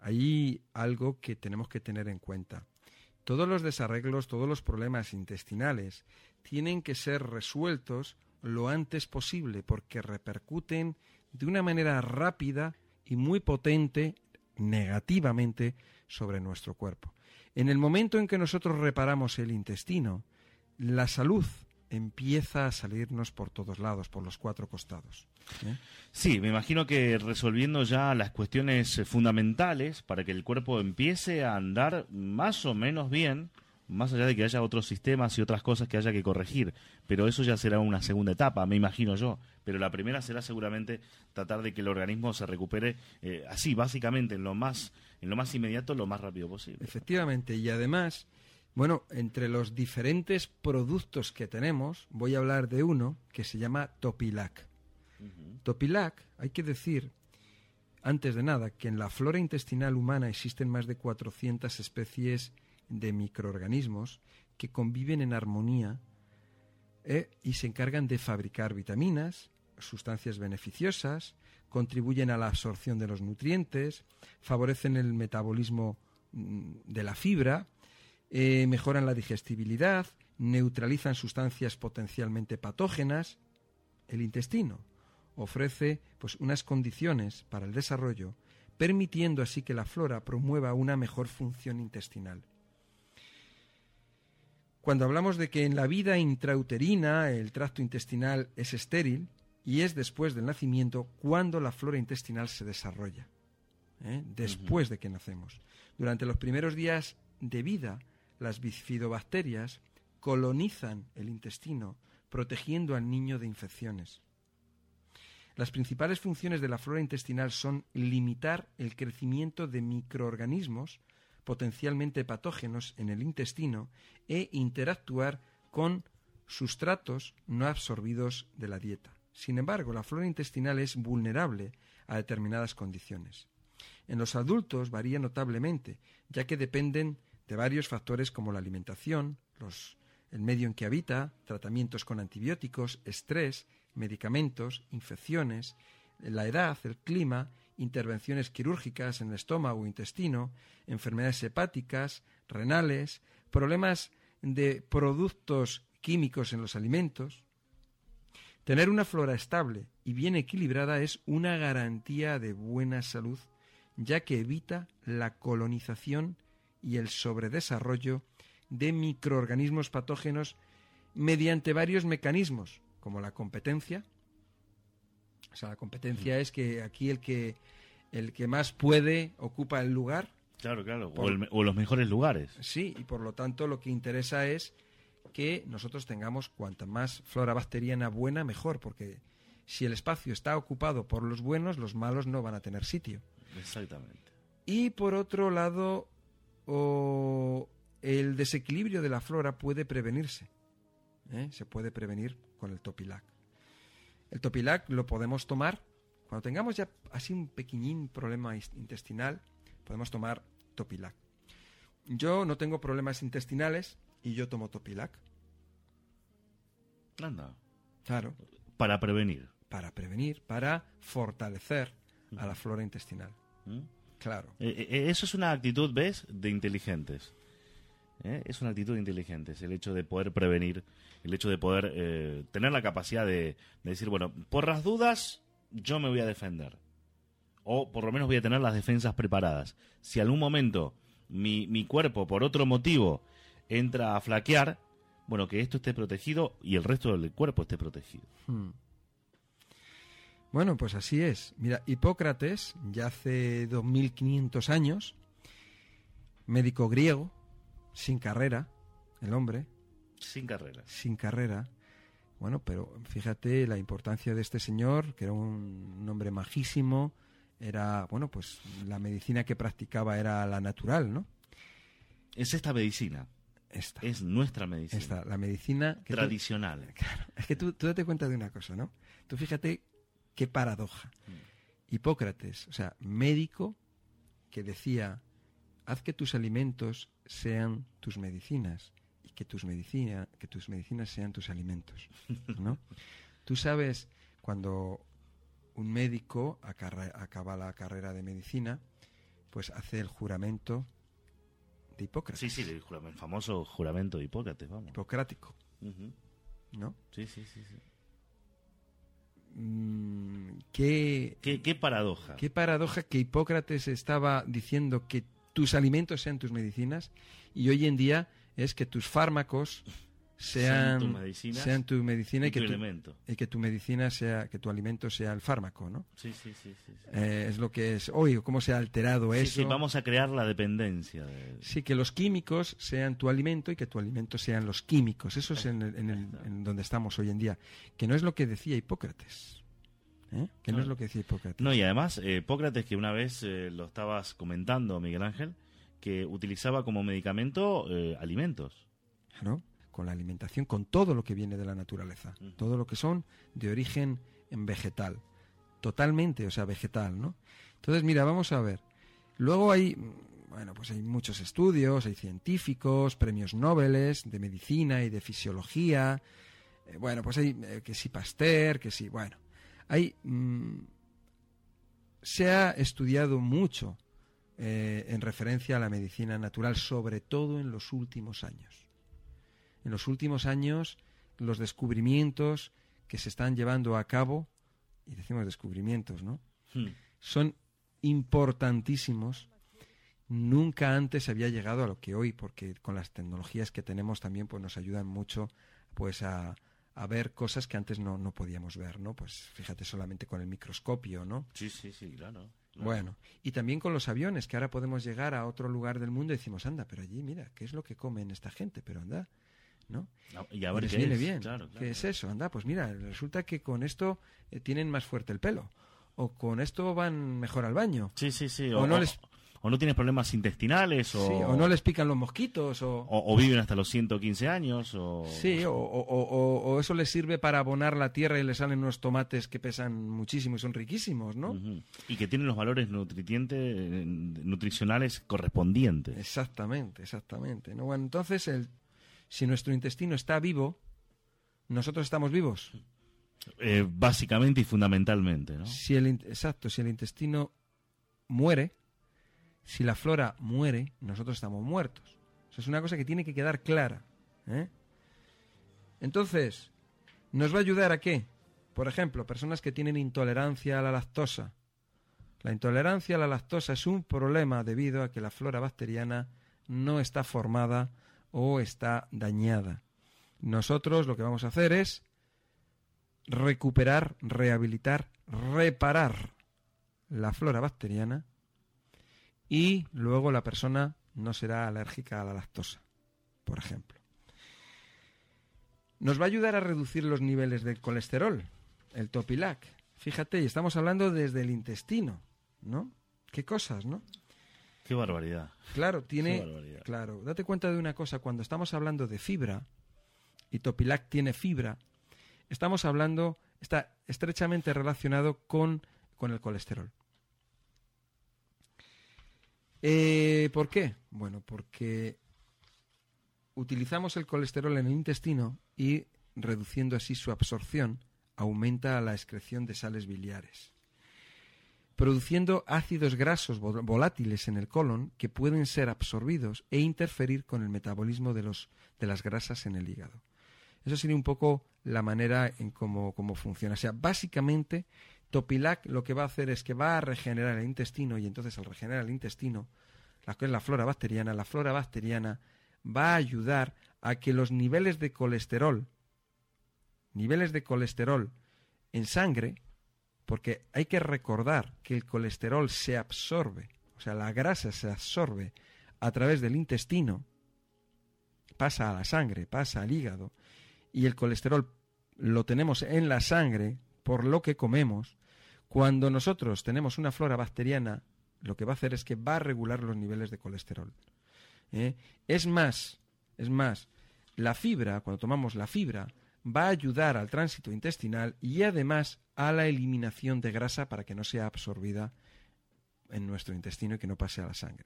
hay algo que tenemos que tener en cuenta. Todos los desarreglos, todos los problemas intestinales tienen que ser resueltos lo antes posible porque repercuten de una manera rápida y muy potente negativamente sobre nuestro cuerpo. En el momento en que nosotros reparamos el intestino, la salud empieza a salirnos por todos lados, por los cuatro costados. ¿eh? Sí, me imagino que resolviendo ya las cuestiones fundamentales para que el cuerpo empiece a andar más o menos bien, más allá de que haya otros sistemas y otras cosas que haya que corregir, pero eso ya será una segunda etapa, me imagino yo. Pero la primera será seguramente tratar de que el organismo se recupere eh, así, básicamente, en lo más, en lo más inmediato, lo más rápido posible. Efectivamente, y además bueno, entre los diferentes productos que tenemos, voy a hablar de uno que se llama Topilac. Topilac, hay que decir, antes de nada, que en la flora intestinal humana existen más de 400 especies de microorganismos que conviven en armonía eh, y se encargan de fabricar vitaminas, sustancias beneficiosas, contribuyen a la absorción de los nutrientes, favorecen el metabolismo mm, de la fibra, eh, mejoran la digestibilidad, neutralizan sustancias potencialmente patógenas. El intestino ofrece pues, unas condiciones para el desarrollo, permitiendo así que la flora promueva una mejor función intestinal. Cuando hablamos de que en la vida intrauterina el tracto intestinal es estéril, y es después del nacimiento cuando la flora intestinal se desarrolla, ¿eh? después de que nacemos. Durante los primeros días de vida, las bifidobacterias colonizan el intestino, protegiendo al niño de infecciones. Las principales funciones de la flora intestinal son limitar el crecimiento de microorganismos potencialmente patógenos en el intestino e interactuar con sustratos no absorbidos de la dieta. Sin embargo, la flora intestinal es vulnerable a determinadas condiciones. En los adultos varía notablemente, ya que dependen de varios factores como la alimentación, el medio en que habita, tratamientos con antibióticos, estrés, medicamentos, infecciones, la edad, el clima, intervenciones quirúrgicas en el estómago o intestino, enfermedades hepáticas, renales, problemas de productos químicos en los alimentos. Tener una flora estable y bien equilibrada es una garantía de buena salud, ya que evita la colonización y el sobredesarrollo de microorganismos patógenos mediante varios mecanismos, como la competencia. O sea, la competencia es que aquí el que el que más puede ocupa el lugar. Claro, claro, o, los mejores lugares. Sí, y por lo tanto lo que interesa es que nosotros tengamos cuanta más flora bacteriana buena, mejor, porque si el espacio está ocupado por los buenos, los malos no van a tener sitio. Exactamente. Y por otro lado, o el desequilibrio de la flora puede prevenirse. ¿eh? Se puede prevenir con el topilac. El topilac lo podemos tomar cuando tengamos ya así un pequeñín problema intestinal, podemos tomar topilac. Yo no tengo problemas intestinales y yo tomo topilac. Anda. Claro. Para prevenir. Para prevenir, para fortalecer a la flora intestinal. ¿Mm? Claro. Eh, eh, eso es una actitud, ¿ves?, de inteligentes. ¿Eh? Es una actitud de inteligentes, el hecho de poder prevenir, el hecho de poder tener la capacidad de, decir, bueno, por las dudas, yo me voy a defender. O por lo menos voy a tener las defensas preparadas. Si algún momento mi, mi cuerpo, por otro motivo, entra a flaquear, bueno, que esto esté protegido y el resto del cuerpo esté protegido. Hmm. Bueno, pues así es. Mira, Hipócrates, ya hace 2500 años, médico griego, sin carrera, el hombre. Sin carrera. Sin carrera. Bueno, pero fíjate la importancia de este señor, que era un, hombre majísimo, era, bueno, pues la medicina que practicaba era la natural, ¿no? Es esta medicina. Esta. Es nuestra medicina. Esta, la medicina... Tradicional. claro, es que tú, tú date cuenta de una cosa, ¿no? Tú fíjate Qué paradoja. Hipócrates, o sea, médico que decía, haz que tus alimentos sean tus medicinas y que tus, medicina, que tus medicinas sean tus alimentos. ¿no? Tú sabes, cuando un médico acaba la carrera de medicina, pues hace el juramento de Hipócrates. Sí, sí, el, famoso juramento de Hipócrates, vamos. Hipocrático, Ujú. ¿no? Sí, sí, sí, sí. Mm, qué, Qué, qué paradoja. qué paradoja que Hipócrates estaba diciendo que tus alimentos sean tus medicinas y hoy en día es que tus fármacos Sean tu medicina y, y que tu tu, elemento. y que tu medicina sea, que tu alimento sea el fármaco, ¿no? Sí, sí, sí. sí, sí. Eh, es lo que es hoy, cómo se ha alterado Sí, eso. sí, vamos a crear la dependencia. de- Sí, que los químicos sean tu alimento y que tu alimento sean los químicos. Eso es en, el- en el- en donde estamos hoy en día. Que no es lo que decía Hipócrates. ¿eh? Que no, No. es lo que decía Hipócrates. No, y además, eh, Hipócrates, que una vez lo estabas comentando, Miguel Ángel, que utilizaba como medicamento alimentos. Claro, con la alimentación, con todo lo que viene de la naturaleza. Todo lo que son de origen en vegetal. Totalmente, o sea, vegetal, ¿no? Entonces, mira, vamos a ver. Luego hay, bueno, pues hay muchos estudios, hay científicos, premios Nobel de medicina y de fisiología. Eh, bueno, pues hay eh, que sí Pasteur, que sí, bueno. Hay. mm, se ha estudiado mucho eh, en referencia a la medicina natural, sobre todo en los últimos años. En los últimos años, los descubrimientos que se están llevando a cabo, y decimos descubrimientos, ¿no? Hmm. son importantísimos. Nunca antes se había llegado a lo que hoy, porque con las tecnologías que tenemos también pues nos ayudan mucho pues a, a ver cosas que antes no, no podíamos ver, ¿no? Pues fíjate solamente con el microscopio, ¿no? Sí, sí, sí, claro. claro. Bueno, y también con los aviones, que ahora podemos llegar a otro lugar del mundo y decimos, anda, pero allí, mira, ¿qué es lo que comen esta gente? Pero anda, ¿no? Y a Y ver les qué viene es. bien. Claro, claro. ¿Qué es eso? Anda, pues mira, resulta que con esto eh, tienen más fuerte el pelo. O con esto van mejor al baño. Sí, sí, sí. O O, no les- o no tienes problemas intestinales, o, Sí, o no les pican los mosquitos, o... o- o viven hasta los 115 años, o... Sí, o, o- o- o eso les sirve para abonar la tierra y les salen unos tomates que pesan muchísimo y son riquísimos, ¿no? Y que tienen los valores eh, nutricionales correspondientes. Exactamente, exactamente. ¿no? Bueno, entonces, el, si nuestro intestino está vivo, nosotros estamos vivos. Eh, básicamente y fundamentalmente, ¿no? Si el, exacto, si el intestino muere, si la flora muere, nosotros estamos muertos. Eso es una cosa que tiene que quedar clara. ¿eh? Entonces, ¿nos va a ayudar a qué? Por ejemplo, personas que tienen intolerancia a la lactosa. La intolerancia a la lactosa es un problema debido a que la flora bacteriana no está formada o está dañada. Nosotros lo que vamos a hacer es recuperar, rehabilitar, reparar la flora bacteriana y luego la persona no será alérgica a la lactosa, por ejemplo. Nos va a ayudar a reducir los niveles de colesterol, el Topilac. Fíjate, y estamos hablando desde el intestino, ¿no? Qué cosas, ¿no? Qué barbaridad. Claro, tiene. barbaridad. Claro, date cuenta de una cosa, cuando estamos hablando de fibra, y Topilac tiene fibra, estamos hablando, está estrechamente relacionado con, con el colesterol. Eh, ¿Por qué? Bueno, porque utilizamos el colesterol en el intestino y reduciendo así su absorción, aumenta la excreción de sales biliares produciendo ácidos grasos vol- volátiles en el colon que pueden ser absorbidos e interferir con el metabolismo de, los, de las grasas en el hígado. Eso sería un poco la manera en cómo, cómo funciona. O sea, básicamente, Topilac lo que va a hacer es que va a regenerar el intestino y entonces al regenerar el intestino, la es la flora bacteriana, la flora bacteriana va a ayudar a que los niveles de colesterol, niveles de colesterol en sangre, porque hay que recordar que el colesterol se absorbe, o sea, la grasa se absorbe a través del intestino, pasa a la sangre, pasa al hígado, y el colesterol lo tenemos en la sangre por lo que comemos. Cuando nosotros tenemos una flora bacteriana, lo que va a hacer es que va a regular los niveles de colesterol. ¿eh? Es más, es más, la fibra, cuando tomamos la fibra, va a ayudar al tránsito intestinal y además a la eliminación de grasa para que no sea absorbida en nuestro intestino y que no pase a la sangre.